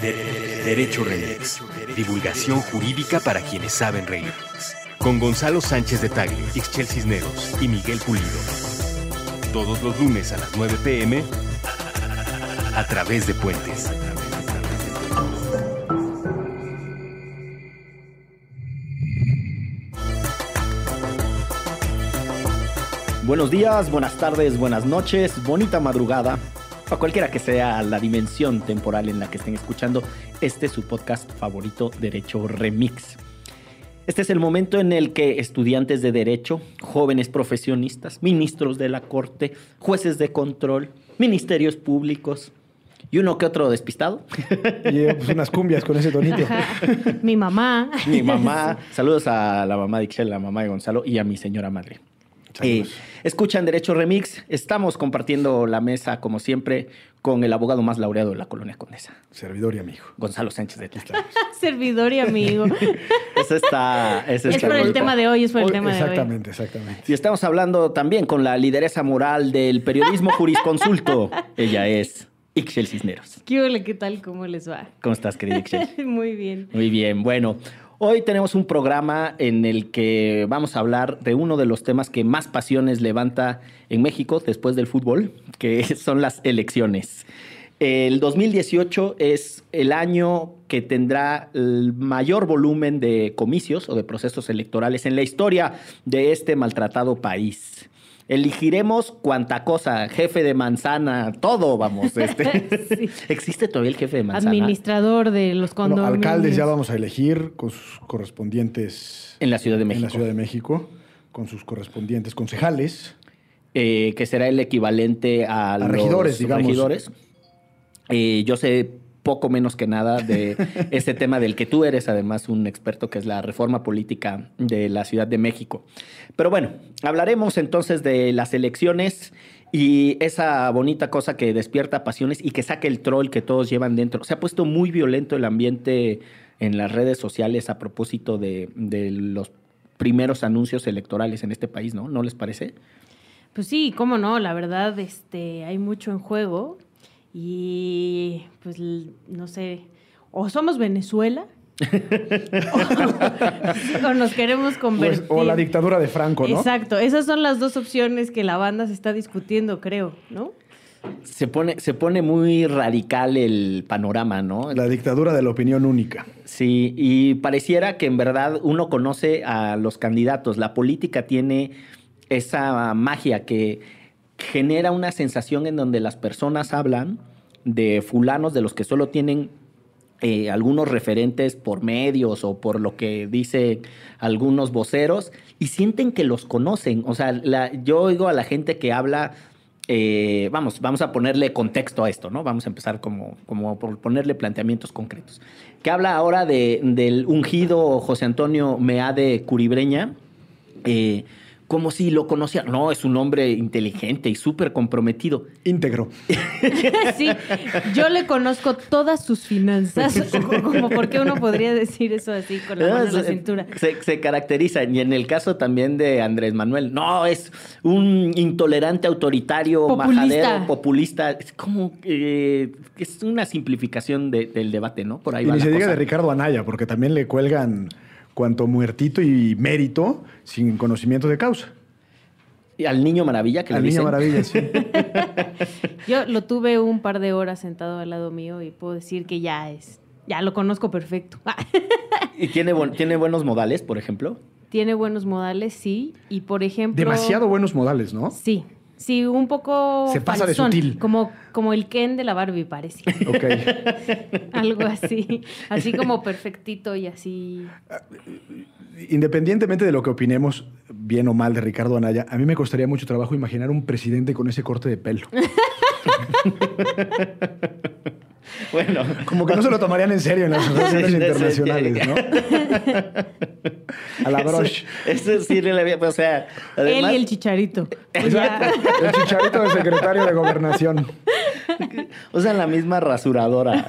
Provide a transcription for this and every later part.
Derecho Remix. Divulgación jurídica para quienes saben reír. Con Gonzalo Sánchez de Tagle, Ixchel Cisneros y Miguel Pulido. Todos los lunes a las 9 pm a través de Puentes. Buenos días, buenas tardes, buenas noches, bonita madrugada. A cualquiera que sea la dimensión temporal en la que estén escuchando, este es su podcast favorito, Derecho Remix. Este es el momento en el que estudiantes de derecho, jóvenes profesionistas, ministros de la corte, jueces de control, ministerios públicos y uno que otro despistado. Y pues, unas cumbias con ese tonito. Mi mamá. Mi mamá, saludos a la mamá de Ixchel, la mamá de Gonzalo y a mi señora madre. Eh, escuchan Derecho Remix. Estamos compartiendo la mesa, como siempre, con el abogado más laureado de la colonia Condesa, Servidor y amigo. Gonzalo Sánchez de Tlaxcala. Servidor y amigo. Eso está. Eso es está por el tema de hoy, es por el Hoy- tema de hoy. exactamente, exactamente. Y estamos hablando también con la lideresa moral del periodismo jurisconsulto. Ella es Ixchel Cisneros. ¿Qué ole, qué tal? ¿Cómo les va? ¿Cómo estás, querida Ixchel? Muy bien. Muy bien, bueno. Hoy tenemos un programa en el que vamos a hablar de uno de los temas que más pasiones levanta en México después del fútbol, que son las elecciones. El 2018 es el año que tendrá el mayor volumen de comicios o de procesos electorales en la historia de este maltratado país. Elegiremos cuanta cosa, jefe de manzana, todo, vamos. Este. Sí. ¿Existe todavía el jefe de manzana? Administrador de los Bueno, condominios. alcaldes ya vamos a elegir con sus correspondientes En la Ciudad de en México. la Ciudad de México, con sus correspondientes concejales. eh, que será el equivalente a, A los regidores, digamos. regidores. Eh, yo sé poco menos que nada de este tema del que tú eres además un experto, que es la reforma política de la Ciudad de México. Pero bueno, hablaremos entonces de las elecciones y esa bonita cosa que despierta pasiones y que saca el troll que todos llevan dentro. Se ha puesto muy violento el ambiente en las redes sociales a propósito de, de los primeros anuncios electorales en este país, ¿no? ¿No les parece? Pues sí, cómo no, la verdad, este, hay mucho en juego y pues no sé, o somos Venezuela o, o nos queremos convertir. o la dictadura de Franco, ¿no? Exacto, esas son las dos opciones que la banda se está discutiendo, creo, ¿no? Se pone, se pone muy radical el panorama, ¿no? La dictadura de la opinión única. Sí, y pareciera que en verdad uno conoce a los candidatos. La política tiene esa magia que genera una sensación en donde las personas hablan de fulanos de los que solo tienen eh, algunos referentes por medios o por lo que dicen algunos voceros y sienten que los conocen. O sea, yo oigo a la gente que habla, eh, vamos, vamos a ponerle contexto a esto, ¿no? Vamos a empezar como, como por ponerle planteamientos concretos. Que habla ahora de, del ungido José Antonio Meade Curibreña. eh, como si lo conocía. No, es un hombre inteligente y súper comprometido. Íntegro. Sí, yo le conozco todas sus finanzas, como por qué uno podría decir eso así con la mano en la Se- cintura. Se, se caracteriza, y en el caso también de Andrés Manuel, no, es un intolerante autoritario, Populista. majadero, populista. Es como eh, es una simplificación de- del debate, ¿no? Por ahí Y va ni la se diga de Ricardo Anaya, porque también le cuelgan cuanto muertito y mérito sin conocimiento de causa. Y al niño maravilla que Al le niño dicen. maravilla, sí. Yo lo tuve un par de horas sentado al lado mío y puedo decir que ya es, ya lo conozco perfecto. Y tiene, tiene buenos modales, por ejemplo. Tiene buenos modales, sí, y por ejemplo... Demasiado buenos modales, ¿no? Sí, sí, un poco Se pasa de sutil. Como, como el Ken de la Barbie, parece. Ok. Algo así, así como perfectito y así... Independientemente de lo que opinemos, bien o mal, de Ricardo Anaya, a mí me costaría mucho trabajo imaginar un presidente con ese corte de pelo. Bueno. Como que no se lo tomarían en serio en las sí, internacionales. ¿no? A la broche. Eso, eso sí, le había- o sea, Él y el chicharito. Exacto. El chicharito de secretario de gobernación. Usan la misma rasuradora.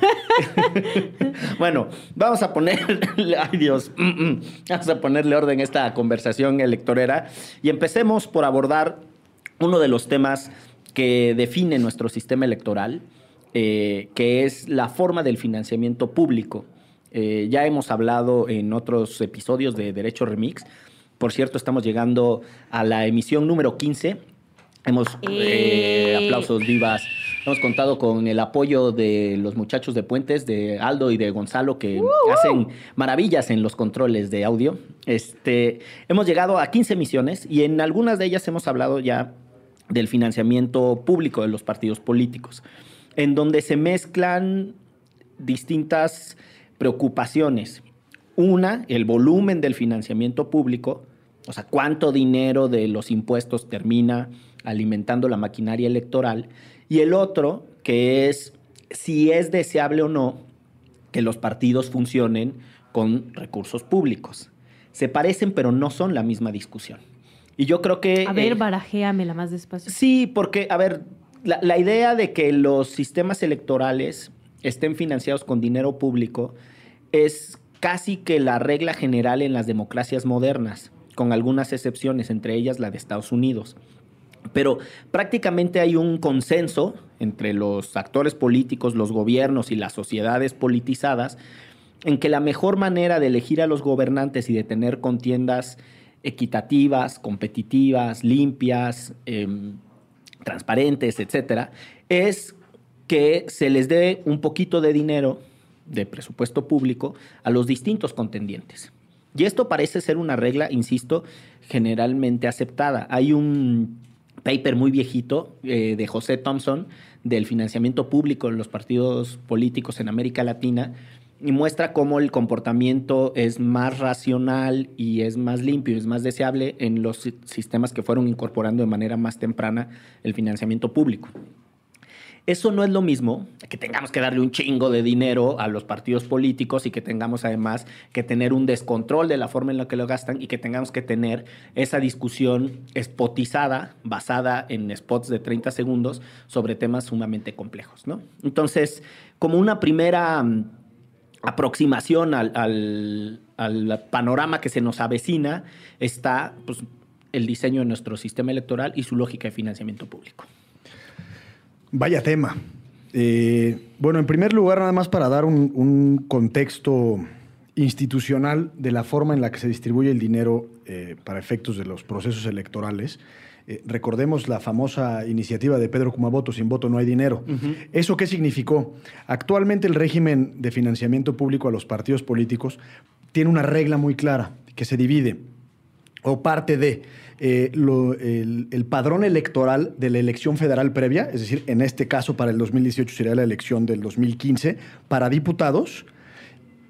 bueno, vamos a poner. Ay, Dios. Vamos a ponerle orden a esta conversación electorera y empecemos por abordar uno de los temas que define nuestro sistema electoral eh, que es la forma del financiamiento público. Eh, ya hemos hablado en otros episodios de Derecho Remix. Por cierto, estamos llegando a la emisión número 15. Hemos, eh, Eh. aplausos vivas. Hemos contado con el apoyo de los muchachos de Puentes, de Aldo y de Gonzalo, que hacen maravillas en los controles de audio. Este, hemos llegado a 15 emisiones y en algunas de ellas hemos hablado ya del financiamiento público de los partidos políticos, en donde se mezclan distintas preocupaciones. Una, el volumen del financiamiento público, o sea, cuánto dinero de los impuestos termina alimentando la maquinaria electoral. Y el otro, que es si es deseable o no que los partidos funcionen con recursos públicos. Se parecen, pero no son la misma discusión. Y yo creo que... A ver, eh, barajéamela más despacio. Sí, porque, a ver, la, idea de que los sistemas electorales estén financiados con dinero público es casi que la regla general en las democracias modernas, con algunas excepciones, entre ellas la de Estados Unidos. Pero prácticamente hay un consenso entre los actores políticos, los gobiernos y las sociedades politizadas en que la mejor manera de elegir a los gobernantes y de tener contiendas equitativas, competitivas, limpias, em, transparentes, etcétera, es que se les dé un poquito de dinero de presupuesto público a los distintos contendientes. Y esto parece ser una regla, insisto, generalmente aceptada. Hay un paper muy viejito eh, de José Thompson del financiamiento público en los partidos políticos en América Latina y muestra cómo el comportamiento es más racional y es más limpio y es más deseable en los si- sistemas que fueron incorporando de manera más temprana el financiamiento público. Eso no es lo mismo que tengamos que darle un chingo de dinero a los partidos políticos y que tengamos además que tener un descontrol de la forma en la que lo gastan y que tengamos que tener esa discusión spotizada, basada en spots de 30 segundos sobre temas sumamente complejos, ¿no? Entonces, como una primera mm, aproximación al, al- al panorama que se nos avecina está pues, el diseño de nuestro sistema electoral y su lógica de financiamiento público. Vaya tema. Eh, bueno, en primer lugar, nada más para dar un, un contexto institucional de la forma en la que se distribuye el dinero eh, para efectos de los procesos electorales. Eh, recordemos la famosa iniciativa de Pedro Kumamoto, sin voto no hay dinero. ¿Eso qué significó? Actualmente el régimen de financiamiento público a los partidos políticos tiene una regla muy clara que se divide o parte de eh, lo- el, el padrón electoral de la elección federal previa, es decir, en este caso para el 2018 sería la elección del 2015, para diputados,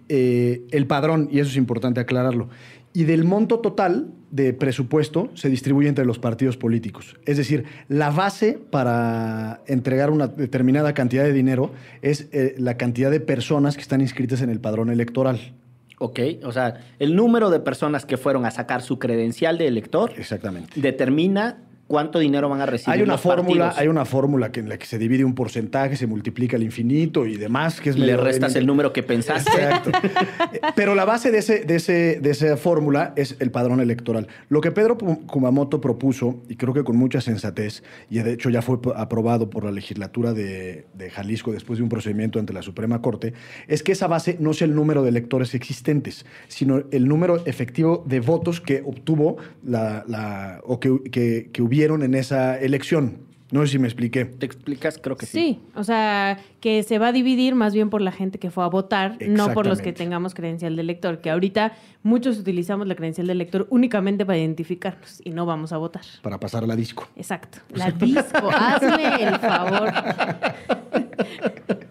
eh, el padrón, y eso es importante aclararlo, y del monto total de presupuesto se distribuye entre los partidos políticos. Es decir, la base para entregar una determinada cantidad de dinero es eh, la cantidad de personas que están inscritas en el padrón electoral. Ok, o sea, el número de personas que fueron a sacar su credencial de elector Exactamente. determina cuánto dinero van a recibir. Hay una los fórmula, partidos. hay una fórmula que en la que se divide un porcentaje, se multiplica al infinito y demás, que es Le restas el número que pensaste. Exacto. Pero la base de, ese, de, ese, de esa fórmula es el padrón electoral. Lo que Pedro Kumamoto propuso, y creo que con mucha sensatez, y de hecho ya fue aprobado por la legislatura de, de Jalisco después de un procedimiento ante la Suprema Corte, es que esa base no sea el número de electores existentes, sino el número efectivo de votos que obtuvo la, la- o que, que- que hubieron en esa elección. No sé si me expliqué. ¿Te explicas? Creo que sí. Sí, o sea, que se va a dividir más bien por la gente que fue a votar, no por los que tengamos credencial de elector, que ahorita muchos utilizamos la credencial de elector únicamente para identificarnos y no vamos a votar. Para pasar la disco. Exacto. La disco, hazme el favor.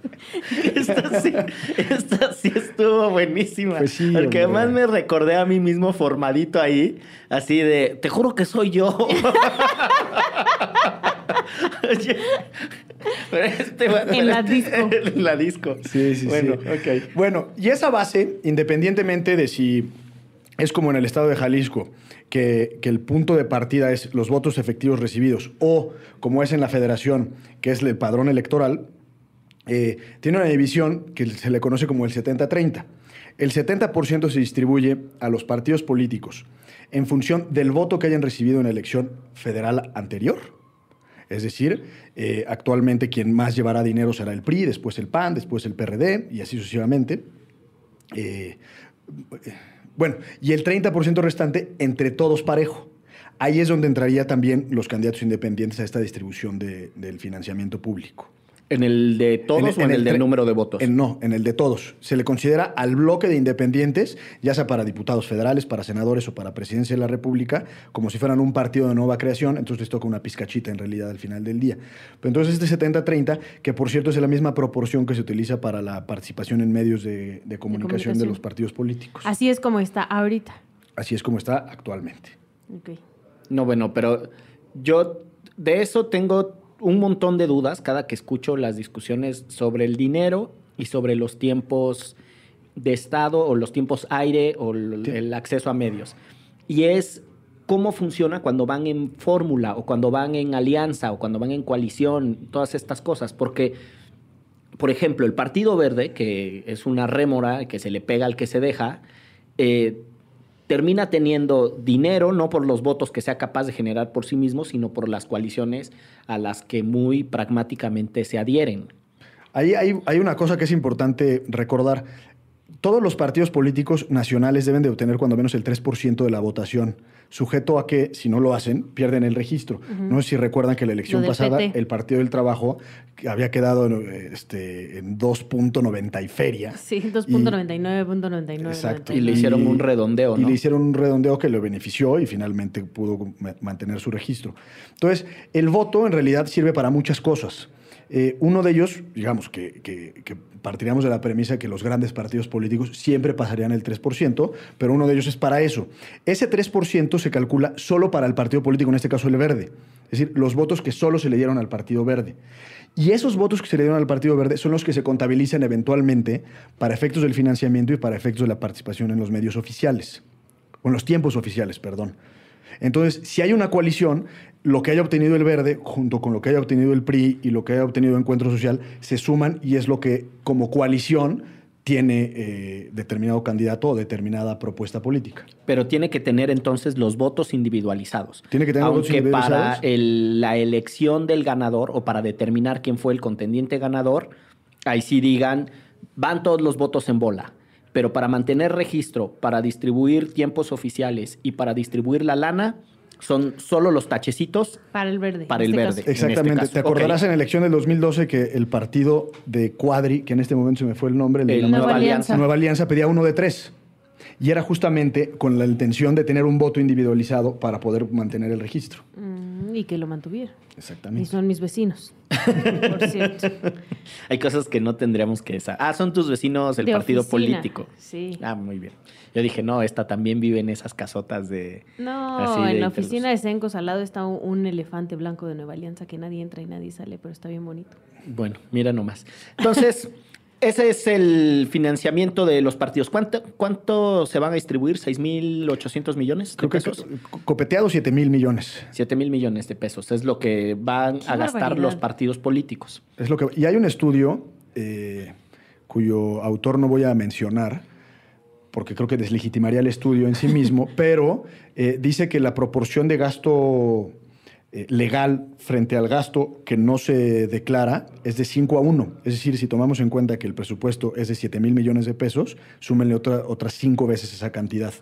Esta sí, esta sí estuvo buenísima. Pues sí, porque hombre. además me recordé a mí mismo formadito ahí, así de, te juro que soy yo. Este va- En la disco. en la disco. Sí, sí, bueno, sí. Bueno, y esa base, independientemente de si es como en el estado de Jalisco, que, que el punto de partida es los votos efectivos recibidos, o como es en la federación, que es el padrón electoral, eh, tiene una división que se le conoce como el 70-30. El 70% se distribuye a los partidos políticos en función del voto que hayan recibido en la elección federal anterior. Es decir, eh, actualmente quien más llevará dinero será el PRI, después el PAN, después el PRD y así sucesivamente. Eh, bueno, y el 30% restante entre todos parejo. Ahí es donde entraría también los candidatos independientes a esta distribución de- del financiamiento público. ¿En el de todos o en el, del número de votos? en- no, en el de todos. Se le considera al bloque de independientes, ya sea para diputados federales, para senadores o para presidencia de la República, como si fueran un partido de nueva creación, entonces les toca una pizcachita en realidad al final del día. Pero entonces este 70-30, que por cierto es la misma proporción que se utiliza para la participación en medios de, de comunicación de, comunicación. los partidos políticos. Así es como está ahorita. Así es como está actualmente. Ok. No, bueno, pero yo de eso tengo un montón de dudas cada que escucho las discusiones sobre el dinero y sobre los tiempos de Estado o los tiempos aire o el acceso a medios. Y es cómo funciona cuando van en fórmula o cuando van en alianza o cuando van en coalición, todas estas cosas. Porque, por ejemplo, el Partido Verde, que es una rémora que se le pega al que se deja, eh, termina teniendo dinero, no por los votos que sea capaz de generar por sí mismo, sino por las coaliciones a las que muy pragmáticamente se adhieren. Ahí hay, una cosa que es importante recordar. Todos los partidos políticos nacionales deben de obtener cuando menos el 3% de la votación, sujeto a que, si no lo hacen, pierden el registro. No sé si recuerdan que la elección pasada, PT. el Partido del Trabajo había quedado en, este, en 2.90 y feria. Sí, Y- 2.99.99. Exacto. Y le hicieron un redondeo, Y ¿no? le hicieron un redondeo que lo benefició y finalmente pudo ma- mantener su registro. Entonces, el voto en realidad sirve para muchas cosas. Eh, uno de ellos, digamos que, que- partiríamos de la premisa que los grandes partidos políticos siempre pasarían el 3%, pero uno de ellos es para eso. Ese 3% se calcula solo para el partido político, en este caso el verde. Es decir, los votos que solo se le dieron al partido verde. Y esos votos que se le dieron al Partido Verde son los que se contabilizan eventualmente para efectos del financiamiento y para efectos de la participación en los medios oficiales, o en los tiempos oficiales, perdón. Entonces, si hay una coalición, lo que haya obtenido el Verde, junto con lo que haya obtenido el PRI y lo que haya obtenido Encuentro Social, se suman y es lo que como coalición tiene eh, determinado candidato o determinada propuesta política. Pero tiene que tener entonces los votos individualizados. Tiene que tener votos Aunque para individualizados. el- la elección del ganador o para determinar quién fue el contendiente ganador, ahí sí digan, van todos los votos en bola. Pero para mantener registro, para distribuir tiempos oficiales y para distribuir la lana, son solo los tachecitos Para el verde. Para el este verde. caso. Exactamente. este caso. Te acordarás en la elección del 2012 que el partido de Cuadri, que en este momento se me fue el nombre, el de El la Nueva Nueva Alianza. Alianza. Nueva Alianza pedía uno de tres. Y era justamente con la intención de tener un voto individualizado para poder mantener el registro. Mm, y que lo mantuviera. Y Exactamente. son mis vecinos. Por cierto. Hay cosas que no tendríamos que saber. Ah, son tus vecinos del De partido oficina, político. sí. Ah, muy bien. Yo dije, no, esta también vive en esas casotas de... No, así de en la oficina de Sencos al lado está un, un elefante blanco de Nueva Alianza que nadie entra y nadie sale, pero está bien bonito. Bueno, mira nomás. Entonces, ese es el financiamiento de los partidos. ¿Cuánto, cuánto se van a distribuir? ¿6.800 millones de Creo que pesos? co- copeteado 7 mil millones. 7 mil millones de pesos. Es lo que van Qué a gastar barbaridad. los partidos políticos. Es lo que, y hay un estudio eh, cuyo autor no voy a mencionar, porque creo que deslegitimaría el estudio en sí mismo, pero eh, dice que la proporción de gasto legal frente al gasto que no se declara es de 5 a 1. Es decir, si tomamos en cuenta que el presupuesto es de 7 mil millones de pesos, súmenle otra, otras 5 veces esa cantidad.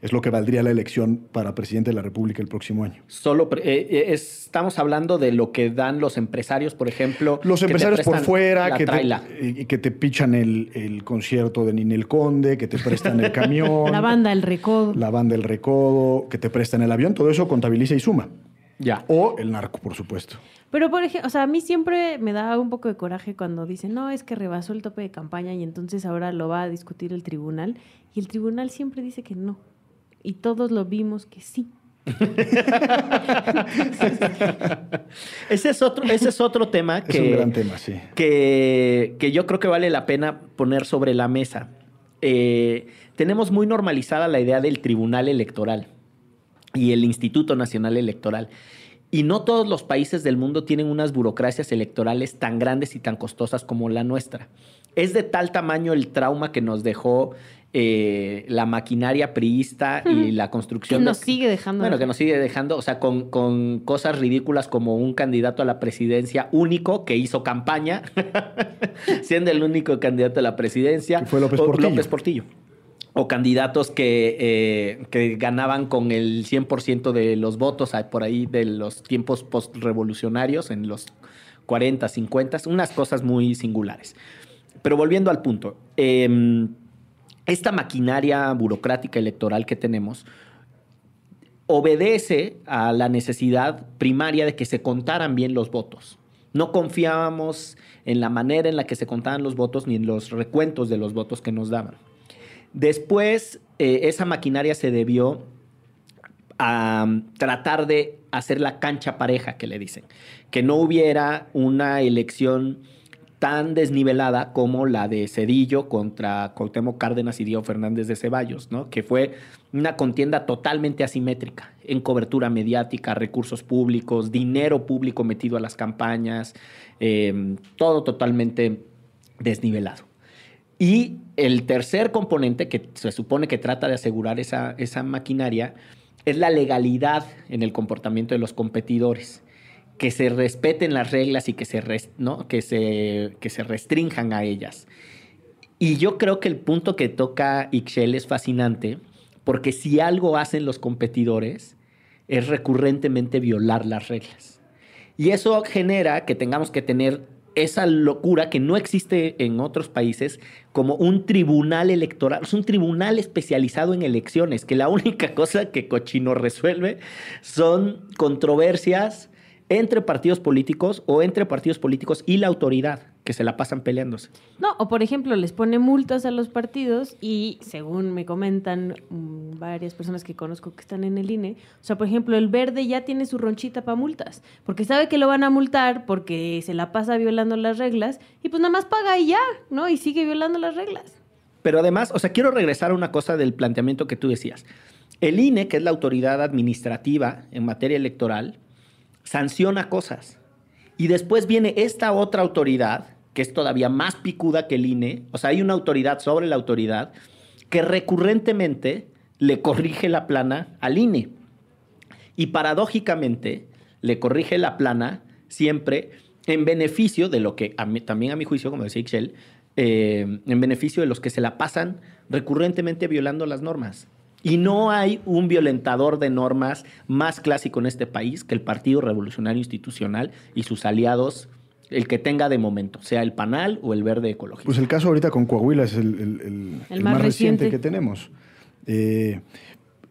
Es lo que valdría la elección para presidente de la República el próximo año. Solo pre- eh, eh, estamos hablando de lo que dan los empresarios, por ejemplo. Los empresarios por fuera, que te, que te pichan el, el concierto de Ninel Conde, que te prestan el camión, La banda El Recodo. la banda El Recodo, que te prestan el avión, todo eso contabiliza y suma. Ya. O el narco, por supuesto. Pero, por ejemplo, o sea, a mí siempre me da un poco de coraje cuando dicen, no, es que rebasó el tope de campaña y entonces ahora lo va a discutir el tribunal. Y el tribunal siempre dice que no. Y todos lo vimos que sí. Ese es otro, ese es otro tema que, Es un gran tema, sí. que, que yo creo que vale la pena poner sobre la mesa. Eh, tenemos muy normalizada la idea del Tribunal Electoral y el Instituto Nacional Electoral. Y no todos los países del mundo tienen unas burocracias electorales tan grandes y tan costosas como la nuestra. Es de tal tamaño el trauma que nos dejó eh, la maquinaria priista y la construcción. Que nos sigue dejando. Bueno, que nos sigue dejando, o sea, con, con cosas ridículas como un candidato a la presidencia único que hizo campaña, siendo el único candidato a la presidencia. Que fue López o Portillo. López Portillo. O candidatos que, eh, que ganaban con el 100% de los votos ah, por ahí de los tiempos postrevolucionarios en los 40, 50, unas cosas muy singulares. Pero volviendo al punto, eh, esta maquinaria burocrática electoral que tenemos obedece a la necesidad primaria de que se contaran bien los votos. No confiábamos en la manera en la que se contaban los votos ni en los recuentos de los votos que nos daban. Después, eh, esa maquinaria se debió a um, tratar de hacer la cancha pareja, que le dicen. Que no hubiera una elección tan desnivelada como la de Cedillo contra Cuauhtémoc Cárdenas y Diego Fernández de Ceballos. Que fue una contienda totalmente asimétrica en cobertura mediática, recursos públicos, dinero público metido a las campañas, eh, todo totalmente desnivelado. Y el tercer componente que se supone que trata de asegurar esa, esa maquinaria es la legalidad en el comportamiento de los competidores que se respeten las reglas y que se, que se, que se restrinjan a ellas. Y yo creo que el punto que toca Ixchel es fascinante, porque si algo hacen los competidores es recurrentemente violar las reglas. Y eso genera que tengamos que tener esa locura que no existe en otros países como un tribunal electoral, es un tribunal especializado en elecciones, que la única cosa que Cochino resuelve son controversias entre partidos políticos o entre partidos políticos y la autoridad, que se la pasan peleándose. No, o por ejemplo, les pone multas a los partidos y según me comentan mmm, varias personas que conozco que están en el INE, o sea, por ejemplo, el verde ya tiene su ronchita para multas, porque sabe que lo van a multar porque se la pasa violando las reglas y pues nada más paga y ya, ¿no? Y sigue violando las reglas. Pero además, o sea, quiero regresar a una cosa del planteamiento que tú decías. El INE, que es la autoridad administrativa en materia electoral, sanciona cosas. Y después viene esta otra autoridad, que es todavía más picuda que el INE, o sea, hay una autoridad sobre la autoridad, que recurrentemente le corrige la plana al INE. Y paradójicamente le corrige la plana siempre en beneficio de lo que también a mi juicio, como decía Ixchel, eh, en beneficio de los que se la pasan recurrentemente violando las normas. Y no hay un violentador de normas más clásico en este país que el Partido Revolucionario Institucional y sus aliados, el que tenga de momento, sea el PANAL o el Verde Ecológico. Pues el caso ahorita con Coahuila es el, el, el, el más, más reciente. reciente. que tenemos. Eh,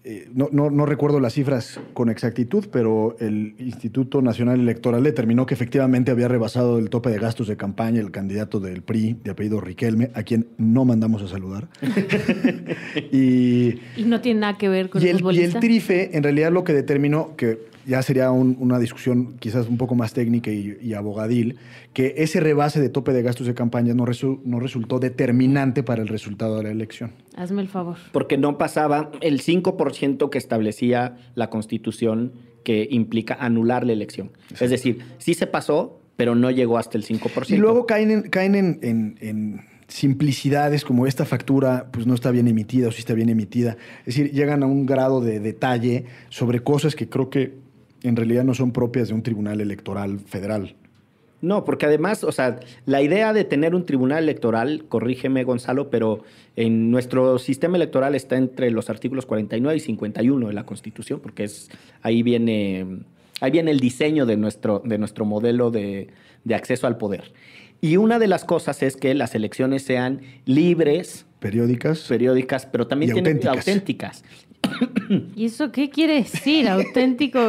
eh, no, no, no, recuerdo las cifras con exactitud, pero el Instituto Nacional Electoral determinó que efectivamente había rebasado el tope de gastos de campaña el candidato del PRI, de apellido Riquelme, a quien no mandamos a saludar. y, y, no tiene nada que ver con y el, y el TRIFE, en realidad, lo que determinó, que ya sería un, una discusión quizás un poco más técnica y, y, abogadil, que ese rebase de tope de gastos de campaña no, resu no resultó determinante para el resultado de la elección. Hazme el favor. Porque no pasaba el 5% que establecía la Constitución que implica anular la elección. Sí. Es decir, sí se pasó, pero no llegó hasta el 5%. Y luego caen en, caen en, en, en simplicidades como esta factura pues no está bien emitida o si está bien emitida. Es decir, llegan a un grado de detalle sobre cosas que creo que en realidad no son propias de un tribunal electoral federal. No, porque además, o sea, la idea de tener un tribunal electoral, corrígeme Gonzalo, pero en nuestro sistema electoral está entre los artículos 49 y 51 de la Constitución, porque es ahí viene, ahí viene el diseño de nuestro, de nuestro modelo de, de acceso al poder. Y una de las cosas es que las elecciones sean libres, periódicas, periódicas, pero también tienen auténticas. ¿Y eso qué quiere decir, auténtico?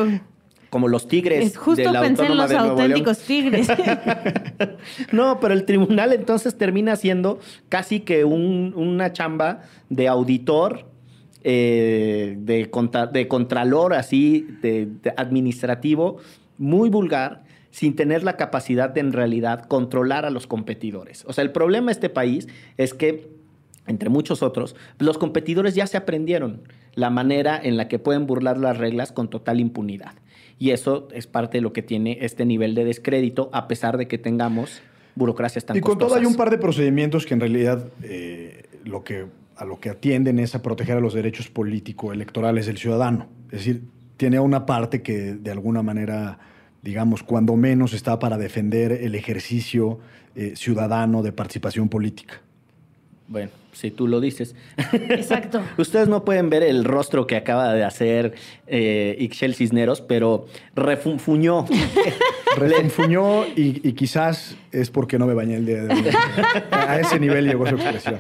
Como los tigres. Es justo de la pensé en los auténticos tigres. no, pero el tribunal entonces termina siendo casi que un, una chamba de auditor, eh, de, contra, de, contralor así, de, de administrativo, muy vulgar, sin tener la capacidad de en realidad controlar a los competidores. O sea, el problema de este país es que entre muchos otros, los competidores ya se aprendieron la manera en la que pueden burlar las reglas con total impunidad. Y eso es parte de lo que tiene este nivel de descrédito, a pesar de que tengamos burocracias tan Y con costosas. todo hay un par de procedimientos que en realidad eh, lo que a lo que atienden es a proteger a los derechos político-electorales del ciudadano. Es decir, tiene una parte que de alguna manera, digamos, cuando menos está para defender el ejercicio eh, ciudadano de participación política. Bueno, si tú lo dices. Exacto. Ustedes no pueden ver el rostro que acaba de hacer eh, Ixchel Cisneros, pero refunfuñó. refunfuñó y, y, quizás es porque no me bañé el día de hoy. A ese nivel llegó su expresión.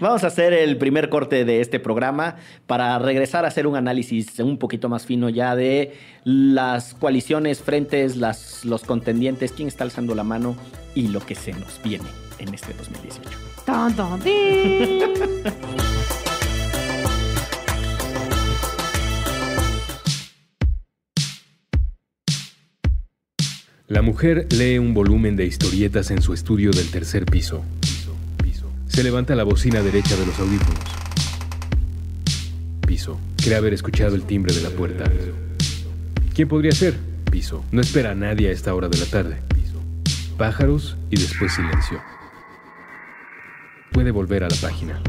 Vamos a hacer el primer corte de este programa para regresar a hacer un análisis un poquito más fino ya de las coaliciones, frentes, las, los contendientes, quién está alzando la mano y lo que se nos viene en este 2018. La mujer lee un volumen de historietas en su estudio del tercer piso. Se levanta la bocina derecha de los audífonos. Piso. Cree haber escuchado el timbre de la puerta. ¿Quién podría ser? Piso. No espera a nadie a esta hora de la tarde. Pájaros y después silencio puede volver a la página.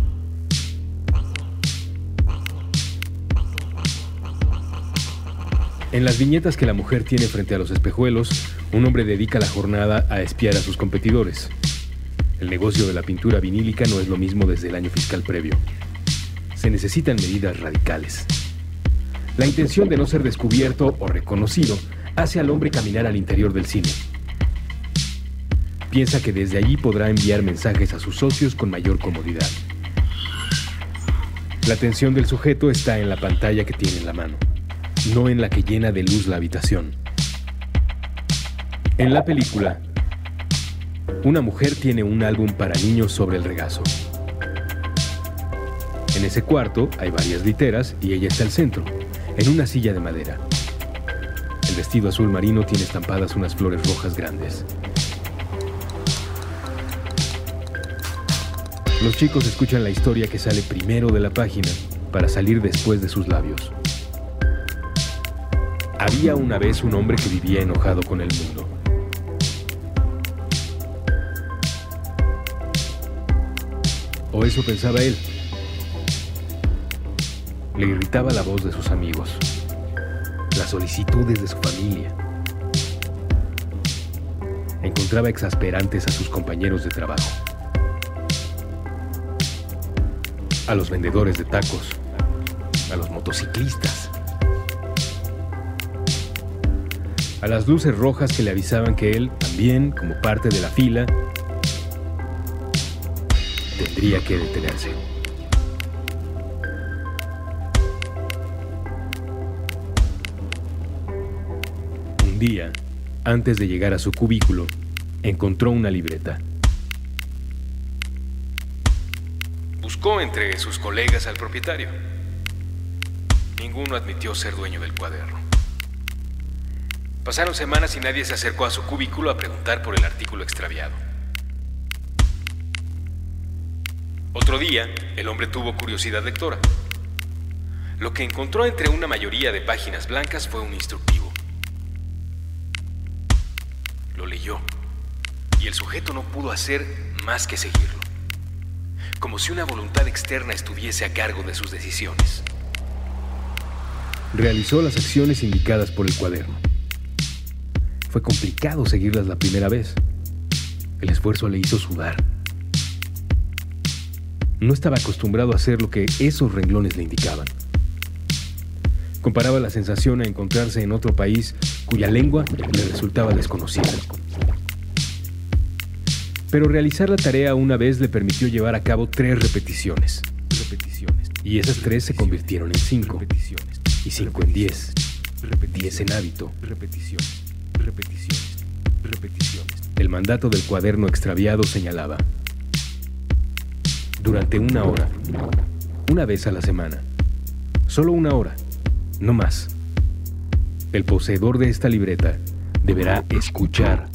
En las viñetas que la mujer tiene frente a los espejuelos, un hombre dedica la jornada a espiar a sus competidores. El negocio de la pintura vinílica no es lo mismo desde el año fiscal previo. Se necesitan medidas radicales. La intención de no ser descubierto o reconocido hace al hombre caminar al interior del cine piensa que desde allí podrá enviar mensajes a sus socios con mayor comodidad. La atención del sujeto está en la pantalla que tiene en la mano, no en la que llena de luz la habitación. En la película, una mujer tiene un álbum para niños sobre el regazo. En ese cuarto hay varias literas y ella está al centro, en una silla de madera. El vestido azul marino tiene estampadas unas flores rojas grandes. Los chicos escuchan la historia que sale primero de la página para salir después de sus labios. Había una vez un hombre que vivía enojado con el mundo. O eso pensaba él. Le irritaba la voz de sus amigos, las solicitudes de su familia. Encontraba exasperantes a sus compañeros de trabajo. A los vendedores de tacos, a los motociclistas, a las luces rojas que le avisaban que él, también como parte de la fila, tendría que detenerse. Un día, antes de llegar a su cubículo, encontró una libreta. Buscó entre sus colegas al propietario. Ninguno admitió ser dueño del cuaderno. Pasaron semanas y nadie se acercó a su cubículo a preguntar por el artículo extraviado. Otro día, el hombre tuvo curiosidad lectora. Lo que encontró entre una mayoría de páginas blancas fue un instructivo. Lo leyó y el sujeto no pudo hacer más que seguirlo como si una voluntad externa estuviese a cargo de sus decisiones. Realizó las acciones indicadas por el cuaderno. Fue complicado seguirlas la primera vez. El esfuerzo le hizo sudar. No estaba acostumbrado a hacer lo que esos renglones le indicaban. Comparaba la sensación a encontrarse en otro país cuya lengua le resultaba desconocida pero realizar la tarea una vez le permitió llevar a cabo tres repeticiones. repeticiones. Y esas tres se convirtieron en cinco. Y cinco en diez. Diez en hábito. Repeticiones. Repeticiones. Repeticiones. El mandato del cuaderno extraviado señalaba. Durante una hora. Una vez a la semana. Solo una hora. No más. El poseedor de esta libreta deberá escuchar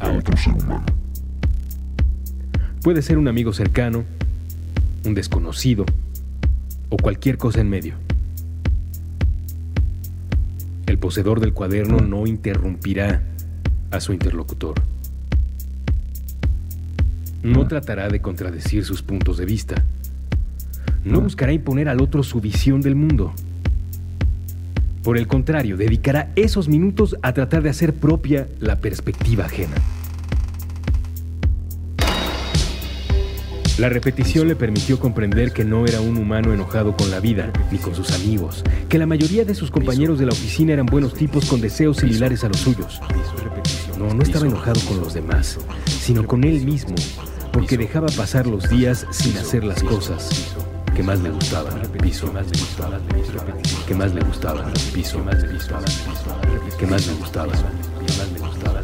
a otro ser humano. Puede ser un amigo cercano, un desconocido o cualquier cosa en medio. El poseedor del cuaderno no interrumpirá a su interlocutor. No tratará de contradecir sus puntos de vista. no buscará imponer al otro su visión del mundo. Por el contrario, dedicará esos minutos a tratar de hacer propia la perspectiva ajena. La repetición le permitió comprender que no era un humano enojado con la vida, ni con sus amigos, que la mayoría de sus compañeros de la oficina eran buenos tipos con deseos similares a los suyos. No, no estaba enojado con los demás, sino con él mismo, porque dejaba pasar los días sin hacer las cosas que más le gustaban, piso, gustaba, que más le gustaban, piso, más le gustaba, que más le gustaba, que más le gustaba,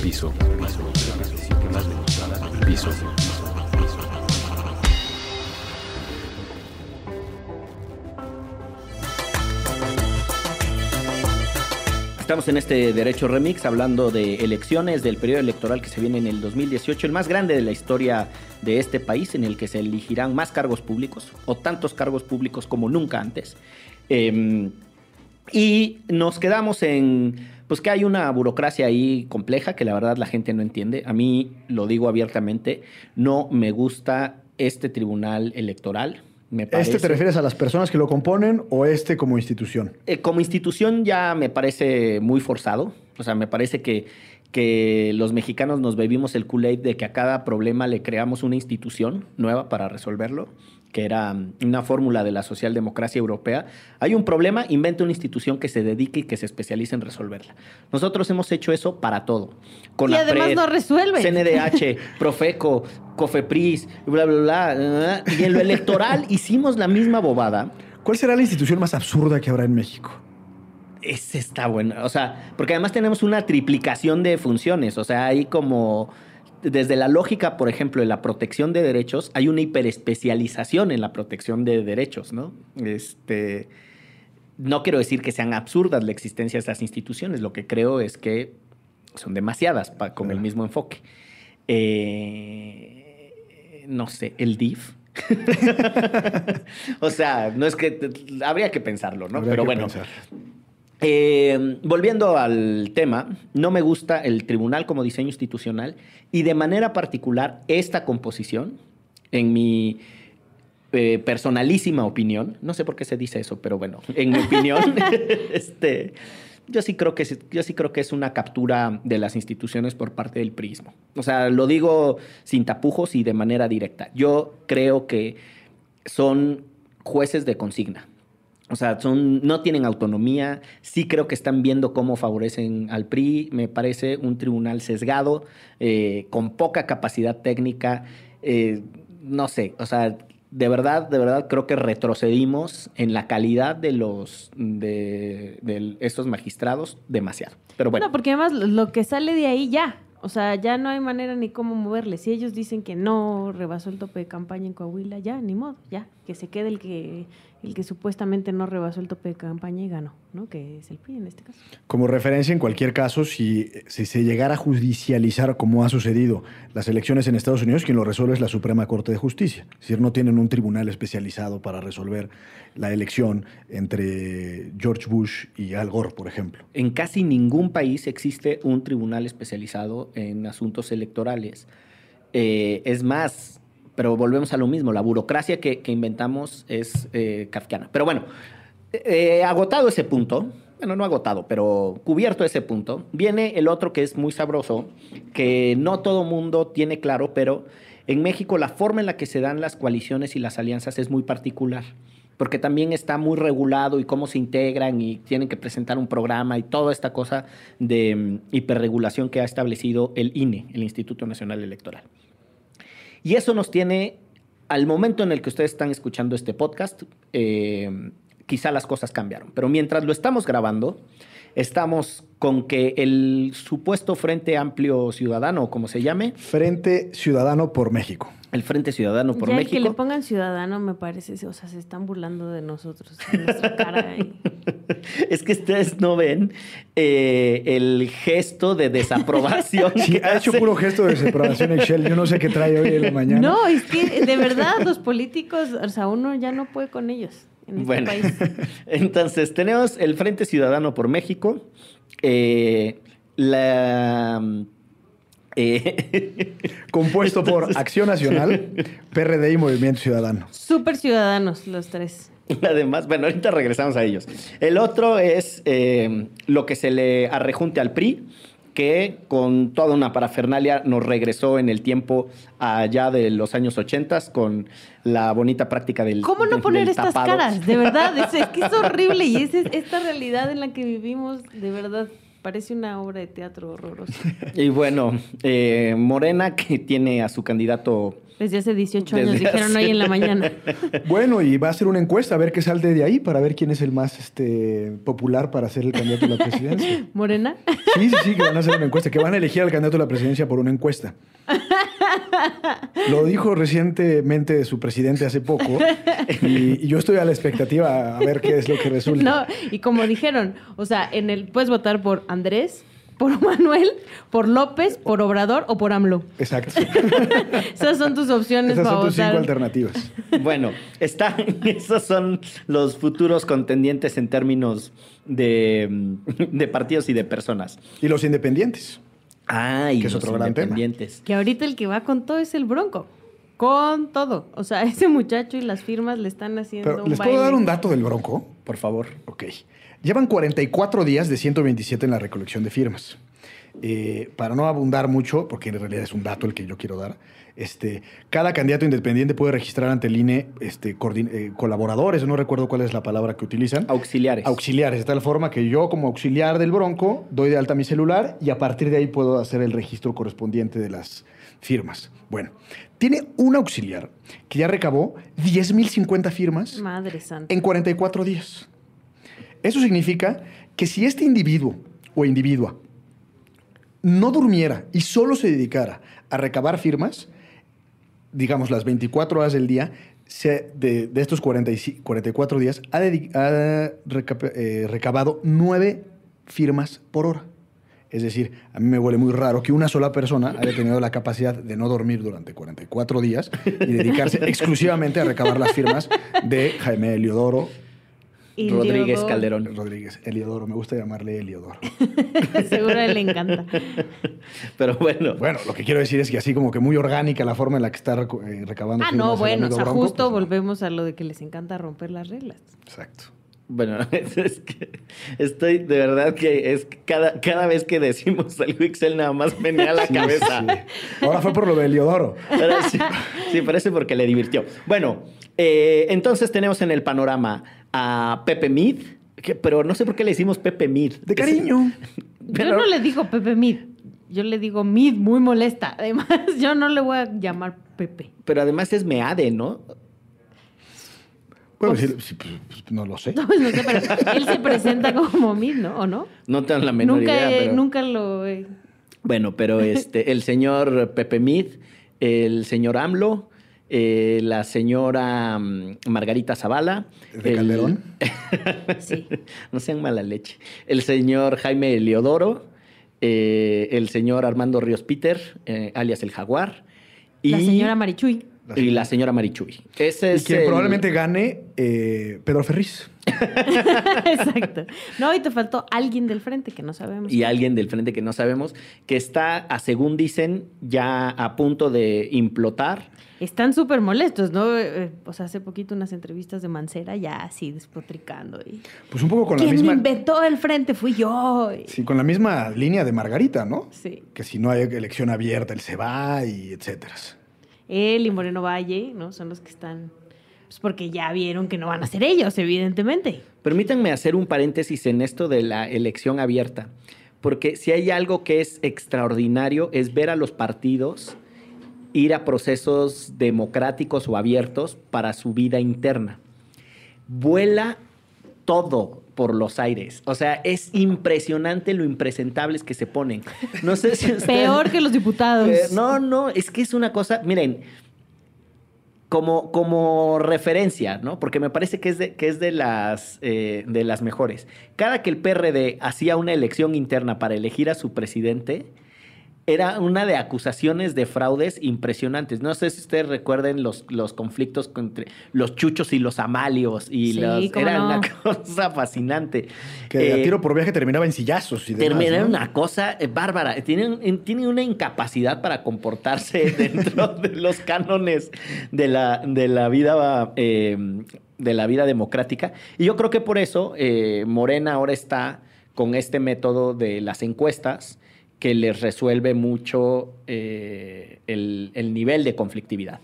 piso, que más le gustaba, piso. Estamos en este Derecho Remix hablando de elecciones, del periodo electoral que se viene en el 2018, el más grande de la historia de este país, en el que se elegirán más cargos públicos o tantos cargos públicos como nunca antes. Eh, y nos quedamos en, pues que hay una burocracia ahí compleja que la verdad la gente no entiende. A mí, lo digo abiertamente, no me gusta este tribunal electoral. Me parece, ¿Este te refieres a las personas que lo componen o este como institución? Eh, como institución ya me parece muy forzado. O sea, me parece que, que los mexicanos nos bebimos el Kool-Aid de que a cada problema le creamos una institución nueva para resolverlo, que era mm, una fórmula de la socialdemocracia europea. Hay un problema, inventa una institución que se dedique y que se especialice en resolverla. Nosotros hemos hecho eso para todo. Con Y además no resuelve. CNDH, Profeco, Cofepris, bla, bla, bla, bla. Y en lo electoral hicimos la misma bobada. ¿Cuál será la institución más absurda que habrá en México? Ese está bueno. O sea, porque además tenemos una triplicación de funciones. O sea, hay como. Desde la lógica, por ejemplo, de la protección de derechos, hay una hiperespecialización en la protección de derechos, ¿no? Este. No quiero decir que sean absurdas la existencia de estas instituciones. Lo que creo es que son demasiadas pa- con el mismo enfoque. Eh, no sé, el DIF. o sea, no es que. Habría que pensarlo, ¿no? Habría Pero bueno. pensar. Eh, volviendo al tema, no me gusta el tribunal como diseño institucional y de manera particular esta composición, en mi eh, personalísima opinión, no sé por qué se dice eso, pero bueno, en mi opinión, este, yo sí creo que es- yo sí creo que es una captura de las instituciones por parte del prismo. O sea, lo digo sin tapujos y de manera directa. Yo creo que son jueces de consigna. O sea, son, no tienen autonomía. Sí creo que están viendo cómo favorecen al PRI. Me parece un tribunal sesgado, eh, con poca capacidad técnica. eh, no sé, o sea, de verdad, de verdad creo que retrocedimos en la calidad de los de, de estos magistrados demasiado. Pero bueno, No, porque además lo- que sale de ahí ya. O sea, ya no hay manera ni cómo moverle. Si ellos dicen que no rebasó el tope de campaña en Coahuila, ya, ni modo, ya. Que se quede el que, el que supuestamente no rebasó el tope de campaña y ganó, ¿no? Que es el PRI en este caso. Como referencia, en cualquier caso, si, si se llegara a judicializar como ha sucedido las elecciones en Estados Unidos, quien lo resuelve es la Suprema Corte de Justicia. Es decir, no tienen un tribunal especializado para resolver la elección entre George Bush y Al Gore, por ejemplo. En casi ningún país existe un tribunal especializado en asuntos electorales. Eh, es más, pero volvemos a lo mismo, la burocracia que, que inventamos es eh, kafkiana. Pero bueno, eh, agotado ese punto, bueno, no agotado, pero cubierto ese punto, viene el otro que es muy sabroso, que no todo mundo tiene claro, pero en México la forma en la que se dan las coaliciones y las alianzas es muy particular porque también está muy regulado y cómo se integran y tienen que presentar un programa y toda esta cosa de mm, hiperregulación que ha establecido el INE, el Instituto Nacional Electoral. Y eso nos tiene, al momento en el que ustedes están escuchando este podcast, eh, quizá las cosas cambiaron, pero mientras lo estamos grabando, estamos con que el supuesto Frente Amplio Ciudadano, o como se llame, Frente Ciudadano por México. el Frente Ciudadano por ya el México. que le pongan ciudadano me parece, o sea, se están burlando de nosotros, de nuestra cara. y- Es que ustedes no ven eh, el gesto de desaprobación. Sí, que ha hecho hace. puro gesto de separación Excel. Yo no sé qué trae hoy en la mañana. No, es que de verdad los políticos, o sea, uno ya no puede con ellos en este Bueno, país. entonces tenemos el Frente Ciudadano por México, eh, la, Eh, Compuesto por Acción Nacional, PRD y Movimiento Ciudadano. Súper ciudadanos los tres. Además, bueno, ahorita regresamos a ellos. El otro es eh, lo que se le arrejunte al PRI, que con toda una parafernalia nos regresó en el tiempo allá de los años 80 con la bonita práctica del ¿Cómo no del- poner del estas tapado. caras? De verdad, es, es que es horrible y es, es- esta realidad en la que vivimos, de verdad, parece una obra de teatro horrorosa. Y bueno, eh, Morena, que tiene a su candidato Desde hace 18 años Desde dijeron hace- hoy en la mañana. Bueno, y va a ser una encuesta a ver qué sale de ahí para ver quién es el más este, popular para ser el candidato a la presidencia. Morena. Sí, sí, sí, que van a hacer una encuesta, que van a elegir al candidato a la presidencia por una encuesta. Lo dijo recientemente su presidente hace poco y, y yo estoy a la expectativa a ver qué es lo que resulta. No, y como dijeron, o sea, en el puedes votar por Andrés, por Manuel, por López, por Obrador o por AMLO. Exacto. Esas son tus opciones Esas para son tus cinco alternativas. Bueno, está, esos son los futuros contendientes en términos de, de partidos y de personas. Y los independientes. Ah, y Que es los gran tema. independientes. Que ahorita el que va con todo es el Bronco. Con todo. O sea, ese muchacho y las firmas le están haciendo Pero, un ¿les puedo baile. dar un dato del Bronco? Por favor. Ok. Llevan 44 días de 127 en la recolección de firmas. Eh, para no abundar mucho, porque en realidad es un dato el que yo quiero dar, este, cada candidato independiente puede registrar ante el INE este, eh, colaboradores, no recuerdo cuál es la palabra que utilizan. Auxiliares. Auxiliares, de tal forma que yo como auxiliar del Bronco doy de alta mi celular y a partir de ahí puedo hacer el registro correspondiente de las firmas. Bueno, tiene un auxiliar que ya recabó 10.050 firmas Madre santa. en 44 días. Eso significa que si este individuo o individua no durmiera y solo se dedicara a recabar firmas, digamos las 24 horas del día, se- de, de estos 45 44 días, ha, ha eh, recabado 9 firmas por hora. Es decir, a mí me huele muy raro que una sola persona haya tenido la capacidad de no dormir durante 44 días y dedicarse exclusivamente a recabar las firmas de Jaime Eliodoro Y Rodríguez Diego- Calderón. Rodríguez. Eliodoro, me gusta llamarle Eliodoro. Seguro a él le encanta. Pero bueno. Bueno, lo que quiero decir es que así como que muy orgánica la forma en la que está eh, recabando Ah, no, bueno, o sea, Bronco, justo pues, volvemos a lo de que les encanta romper las reglas. Exacto. Bueno, es que estoy de verdad que es cada, cada vez que decimos algo Excel nada más venía a la Sí, cabeza. sí. Ahora fue por lo de Eliodoro. Pero sí, sí, parece porque le divirtió. Bueno, eh, entonces tenemos en el panorama a Pepe Mid, que- pero no sé por qué le decimos Pepe Mid. De cariño. Pero- Yo no le digo Pepe Mid. Yo le digo Mid, muy molesta. Además, yo no le voy a llamar Pepe. Pero además es Meade, ¿no? Bueno, Pues- sí, sí, pues, pues, no lo sé. No, no sé, pero él se presenta como Mid, ¿no? ¿O no? No tengo la menor Nunca, idea. he- pero- nunca lo he... Bueno, pero este, el señor Pepe Mid, el señor AMLO, eh, la señora mm, Margarita Zavala. ¿De Calderón? Sí. no sean mala leche. El señor Jaime Eliodoro, eh, el señor Armando Ríos Peter, eh, alias el Jaguar. Y, La señora Marichuy. Y la señora Marichuy. Ese Y es quien el- probablemente gane, eh, Pedro Ferriz. Exacto. No, y te faltó alguien del frente que no sabemos. y alguien del frente que no sabemos, que está, a según dicen, ya a punto de implotar. Están súper molestos, ¿no? Eh, O sea, hace poquito unas entrevistas de Mancera ya así despotricando. Y... Pues un poco con la Quien misma. inventó el frente fui yo. Y- Sí, con la misma línea de Margarita, ¿no? Sí. Que si no hay elección abierta, él se va y etcétera. Él y Moreno Valle, ¿no? Son los que están. Pues porque ya vieron que no van a ser ellos, evidentemente. Permítanme hacer un paréntesis en esto de la elección abierta, porque si hay algo que es extraordinario es ver a los partidos ir a procesos democráticos o abiertos para su vida interna. Vuela todo por los aires. O sea, es impresionante lo impresentables que se ponen. No sé si Peor que los diputados. eh, no, no, es que es una cosa, miren, como, como referencia, ¿no? Porque me parece que es de, que es de, las, eh, de las mejores. Cada que el PRD hacía una elección interna para elegir a su presidente, era una de acusaciones de fraudes impresionantes. No sé si ustedes recuerden los, los conflictos entre los chuchos y los amalios. Y Sí, los- cómo era no. una cosa fascinante. Que a Eh, tiro por viaje terminaba en sillazos y demás, Termina ¿no? una cosa eh, bárbara. Tienen, en- tienen una incapacidad para comportarse dentro de los cánones de la, de la vida. eh, de la vida democrática. Y yo creo que por eso eh, Morena ahora está con este método de las encuestas que les resuelve mucho eh, el, el nivel de conflictividad.